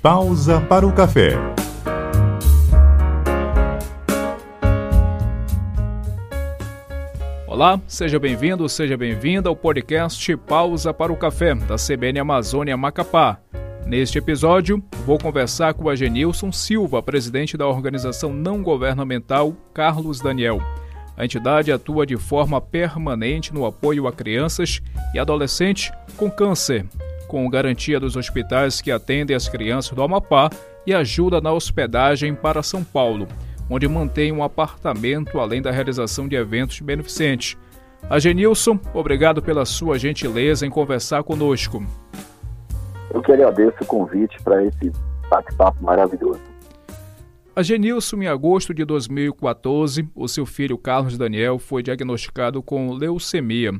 Pausa para o café. Olá, seja bem-vindo, seja bem-vinda ao podcast Pausa para o Café da CBN Amazônia Macapá. Neste episódio, vou conversar com a Genilson Silva, presidente da organização não governamental Carlos Daniel. A entidade atua de forma permanente no apoio a crianças e adolescentes com câncer, com garantia dos hospitais que atendem as crianças do Amapá e ajuda na hospedagem para São Paulo, onde mantém um apartamento além da realização de eventos beneficentes. A Genilson, obrigado pela sua gentileza em conversar conosco. Eu que agradeço o convite para esse bate-papo maravilhoso. A Genilson, em agosto de 2014, o seu filho Carlos Daniel foi diagnosticado com leucemia.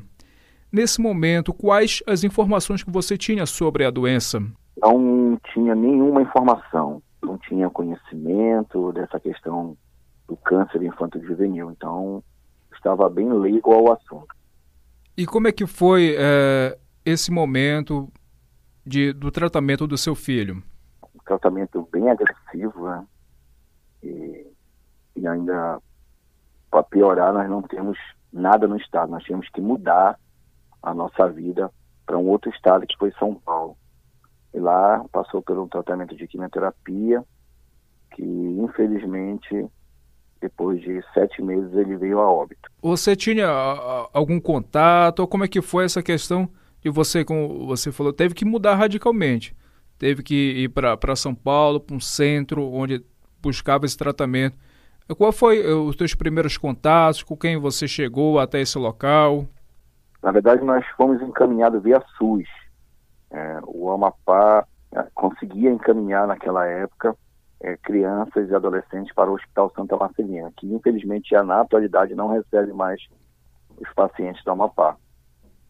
Nesse momento, quais as informações que você tinha sobre a doença? Não tinha nenhuma informação, não tinha conhecimento dessa questão do câncer infanto-juvenil, então estava bem leigo ao assunto. E como é que foi é, esse momento de, do tratamento do seu filho? Um tratamento bem agressivo, né? E, e ainda, para piorar, nós não temos nada no estado. Nós tínhamos que mudar a nossa vida para um outro estado que foi São Paulo. E lá passou por um tratamento de quimioterapia que, infelizmente, depois de sete meses ele veio a óbito. Você tinha algum contato? Como é que foi essa questão de você, como você falou, teve que mudar radicalmente? Teve que ir para São Paulo, para um centro onde buscava esse tratamento. Qual foi eh, os seus primeiros contatos? Com quem você chegou até esse local? Na verdade, nós fomos encaminhados via SUS. É, o Amapá é, conseguia encaminhar naquela época é, crianças e adolescentes para o Hospital Santa Marcelina, que infelizmente já na atualidade não recebe mais os pacientes do Amapá.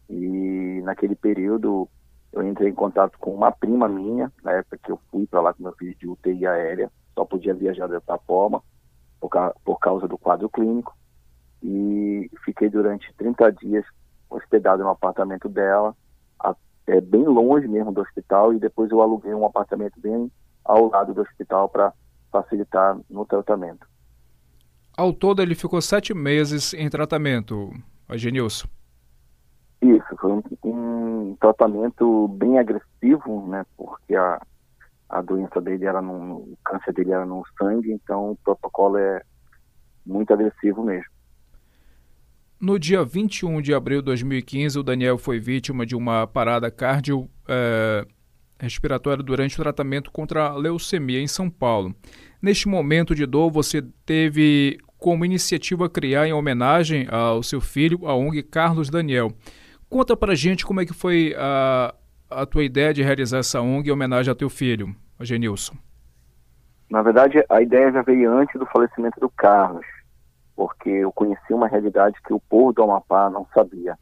E naquele período eu entrei em contato com uma prima minha, na época que eu fui para lá com meu filho de UTI aérea, só podia viajar dessa forma, por, ca por causa do quadro clínico. E fiquei durante 30 dias hospedado no apartamento dela, a, é, bem longe mesmo do hospital, e depois eu aluguei um apartamento bem ao lado do hospital para facilitar no tratamento. Ao todo, ele ficou sete meses em tratamento, Genilson? Isso, foi um, um, tratamento bem agressivo, né, porque a, a doença dele era no, o câncer dele era no sangue, então o protocolo é muito agressivo mesmo. No dia 21 de abril de 2015, o Daniel foi vítima de uma parada cardio é, respiratória durante o tratamento contra a leucemia em São Paulo. Neste momento de dor, você teve como iniciativa criar em homenagem ao seu filho, a ONG Carlos Daniel. Conta pra gente como é que foi a, a tua ideia de realizar essa ONG em homenagem ao teu filho, a Genilson? Na verdade, a ideia já veio antes do falecimento do Carlos, porque eu conheci uma realidade que o povo do Amapá não sabia.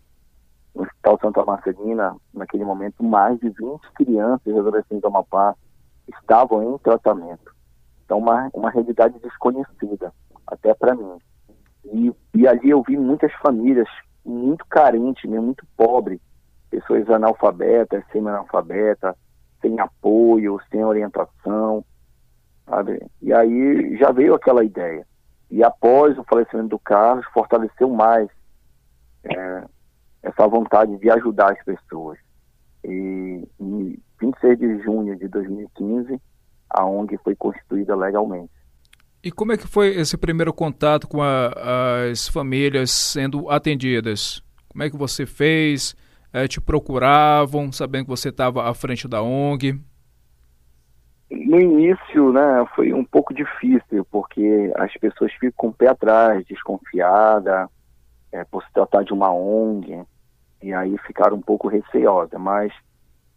No Hospital Santa Marcelina, naquele momento, mais de 20 crianças e adolescentes do Amapá estavam em tratamento. Então, uma, uma realidade desconhecida, até para mim. E, e ali eu vi muitas famílias muito carentes, muito pobres, pessoas analfabetas, semi-analfabetas, sem apoio, sem orientação, sabe? E aí já veio aquela ideia. E após o falecimento do Carlos, fortaleceu mais é, essa vontade de ajudar as pessoas. E em 26 de junho de 2015, a ONG foi constituída legalmente. E como é que foi esse primeiro contato com a, as famílias sendo atendidas? Como é que você fez? é, te procuravam, sabendo que você estava à frente da ONG? No início, né, foi um pouco difícil, porque as pessoas ficam com o pé atrás, desconfiada, é, por se tratar de uma ONG, e aí ficaram um pouco receosas, mas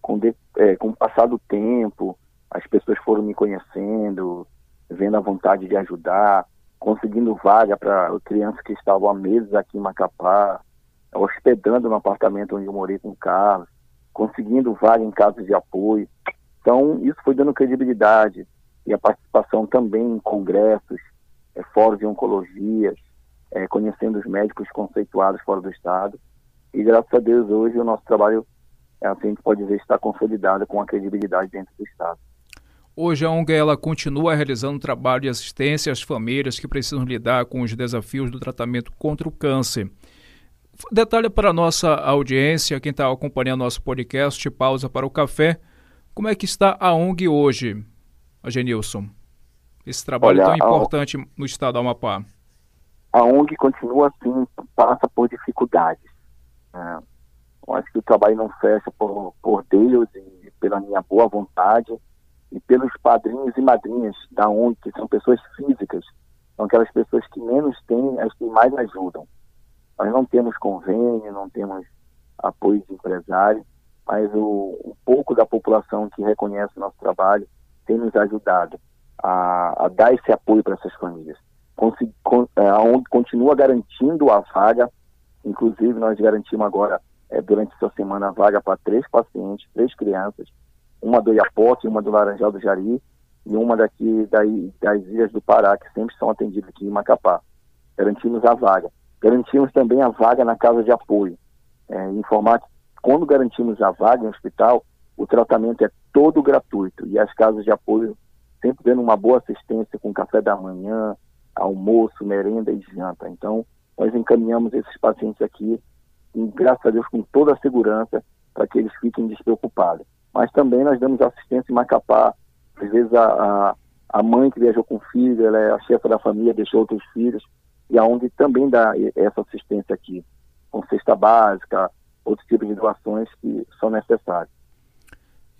com, de, é, com o passar do tempo, as pessoas foram me conhecendo, vendo a vontade de ajudar, conseguindo vaga para crianças que estavam há meses aqui em Macapá, hospedando no apartamento onde eu morei com o Carlos, conseguindo vaga em casos de apoio. Então, isso foi dando credibilidade e a participação também em congressos, é, fóruns de oncologia, é, conhecendo os médicos conceituados fora do Estado. E graças a Deus, hoje o nosso trabalho, é, assim, a gente pode dizer, está consolidado com a credibilidade dentro do Estado. Hoje a ONG ela continua realizando trabalho de assistência às famílias que precisam lidar com os desafios do tratamento contra o câncer. Detalhe para a nossa audiência, quem está acompanhando nosso podcast, pausa para o café, como é que está a ONG hoje, Agenilson? Esse trabalho Olha, tão importante a... no estado do Amapá. A ONG continua assim, passa por dificuldades. Né? Eu acho que o trabalho não fecha por, por Deus e pela minha boa vontade e pelos padrinhos e madrinhas da ONG, que são pessoas físicas, são aquelas pessoas que menos têm, as que mais ajudam. Nós não temos convênio, não temos apoio de empresário, mas o, um pouco da população que reconhece o nosso trabalho tem nos ajudado a, a dar esse apoio para essas famílias. Consi, con, é, a ONG continua garantindo a vaga, inclusive nós garantimos agora, é, durante essa semana, a vaga para três pacientes, três crianças, uma do Iapoque, uma do Laranjal do Jari e uma daqui daí, das Ilhas do Pará, que sempre são atendidas aqui em Macapá. Garantimos a vaga. Garantimos também a vaga na casa de apoio. É, informar que quando garantimos a vaga no hospital, o tratamento é todo gratuito e as casas de apoio sempre dando uma boa assistência com café da manhã, almoço, merenda e janta. Então, nós encaminhamos esses pacientes aqui, e, graças a Deus, com toda a segurança, para que eles fiquem despreocupados. Mas também nós damos assistência em Macapá. Às vezes a, a, a mãe que viajou com o filho, ela é a chefa da família, deixou outros filhos, e a ONG também dá essa assistência aqui, com cesta básica, outros tipos de doações que são necessários.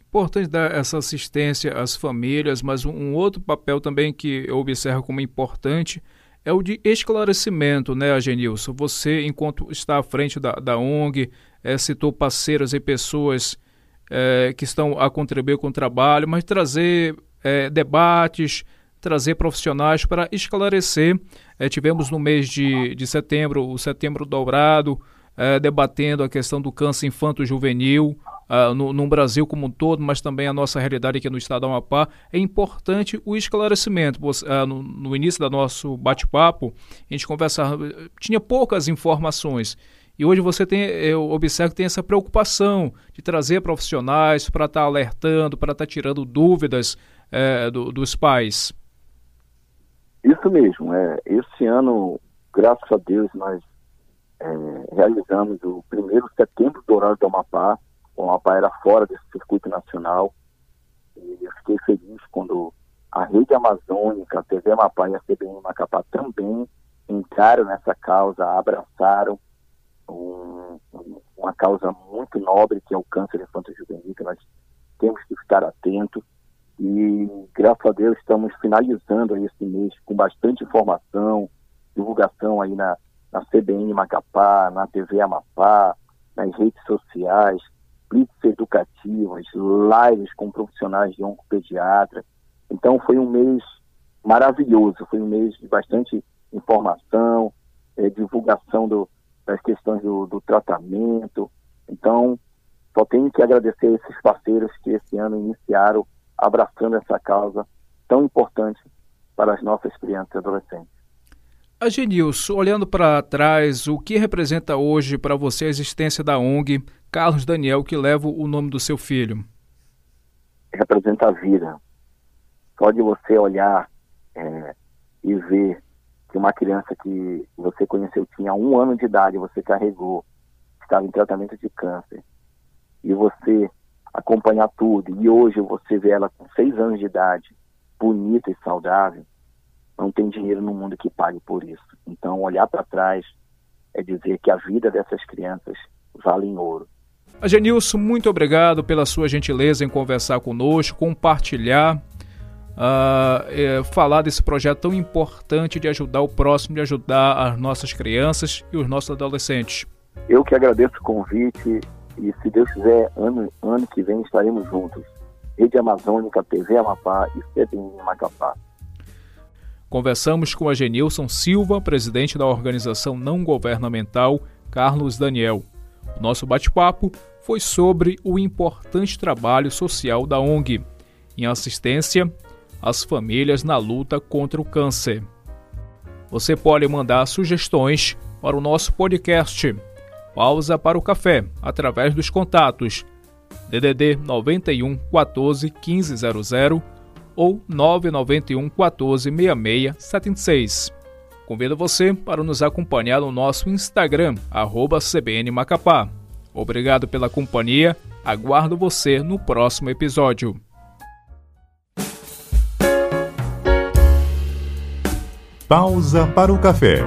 Importante dar essa assistência às famílias, mas um outro papel também que eu observo como importante é o de esclarecimento, né, Agenilson? Você, enquanto está à frente da, da ONG, é, citou parceiras e pessoas é, que estão a contribuir com o trabalho, mas trazer é, debates, trazer profissionais para esclarecer. Tivemos no mês de, de setembro o Setembro Dourado, é, debatendo a questão do câncer infanto-juvenil uh, no, no, Brasil como um todo, mas também a nossa realidade aqui no estado do Amapá. É importante o esclarecimento. Uh, no, no, início do nosso bate-papo, a gente conversava, tinha poucas informações. E hoje você tem, eu observo que tem essa preocupação de trazer profissionais para estar tá alertando, para estar tá tirando dúvidas do, dos pais. Isso mesmo. É, esse ano, graças a Deus, nós é, realizamos o primeiro setembro dourado do Amapá. O Amapá era fora desse circuito nacional. E eu fiquei feliz quando a Rede Amazônica, a TV Amapá e a CBN Macapá também entraram nessa causa, abraçaram um, uma causa muito nobre, que é o câncer infanto-juvenil, que nós temos que estar atentos. E, graças a Deus, estamos finalizando esse mês com bastante informação, divulgação aí na, na CBN Macapá, na TV Amapá, nas redes sociais, blitz educativas, lives com profissionais de oncopediatra. Então foi um mês maravilhoso, foi um mês de bastante informação, é, divulgação do, das questões do, do, tratamento. Então, só tenho que agradecer esses parceiros que esse ano iniciaram abraçando essa causa tão importante para as nossas crianças e adolescentes. Agenilson, olhando para trás, o que representa hoje para você a existência da ONG Carlos Daniel, que leva o nome do seu filho? Representa a vida. Só de você olhar é, e ver que uma criança que você conheceu tinha um ano de idade, você carregou, estava em tratamento de câncer, e você acompanhar tudo, e hoje você vê ela com seis anos de idade, bonita e saudável, não tem dinheiro no mundo que pague por isso. Então, olhar para trás é dizer que a vida dessas crianças vale em ouro. Agenilson, muito obrigado pela sua gentileza em conversar conosco, compartilhar, uh, é, falar desse projeto tão importante de ajudar o próximo, de ajudar as nossas crianças e os nossos adolescentes. Eu que agradeço o convite e, se Deus quiser, ano, ano que vem estaremos juntos. Rede Amazônica, TV Amapá e CBN Macapá. Conversamos com a Genilson Silva, presidente da organização não governamental Carlos Daniel. O nosso bate-papo foi sobre o importante trabalho social da ONG em assistência às famílias na luta contra o câncer. Você pode mandar sugestões para o nosso podcast Pausa para o Café através dos contatos DDD 91 14 1500 ou 991 14 66 76. Convido você para nos acompanhar no nosso Instagram, arroba CBN Macapá. Obrigado pela companhia, aguardo você no próximo episódio. Pausa para o café.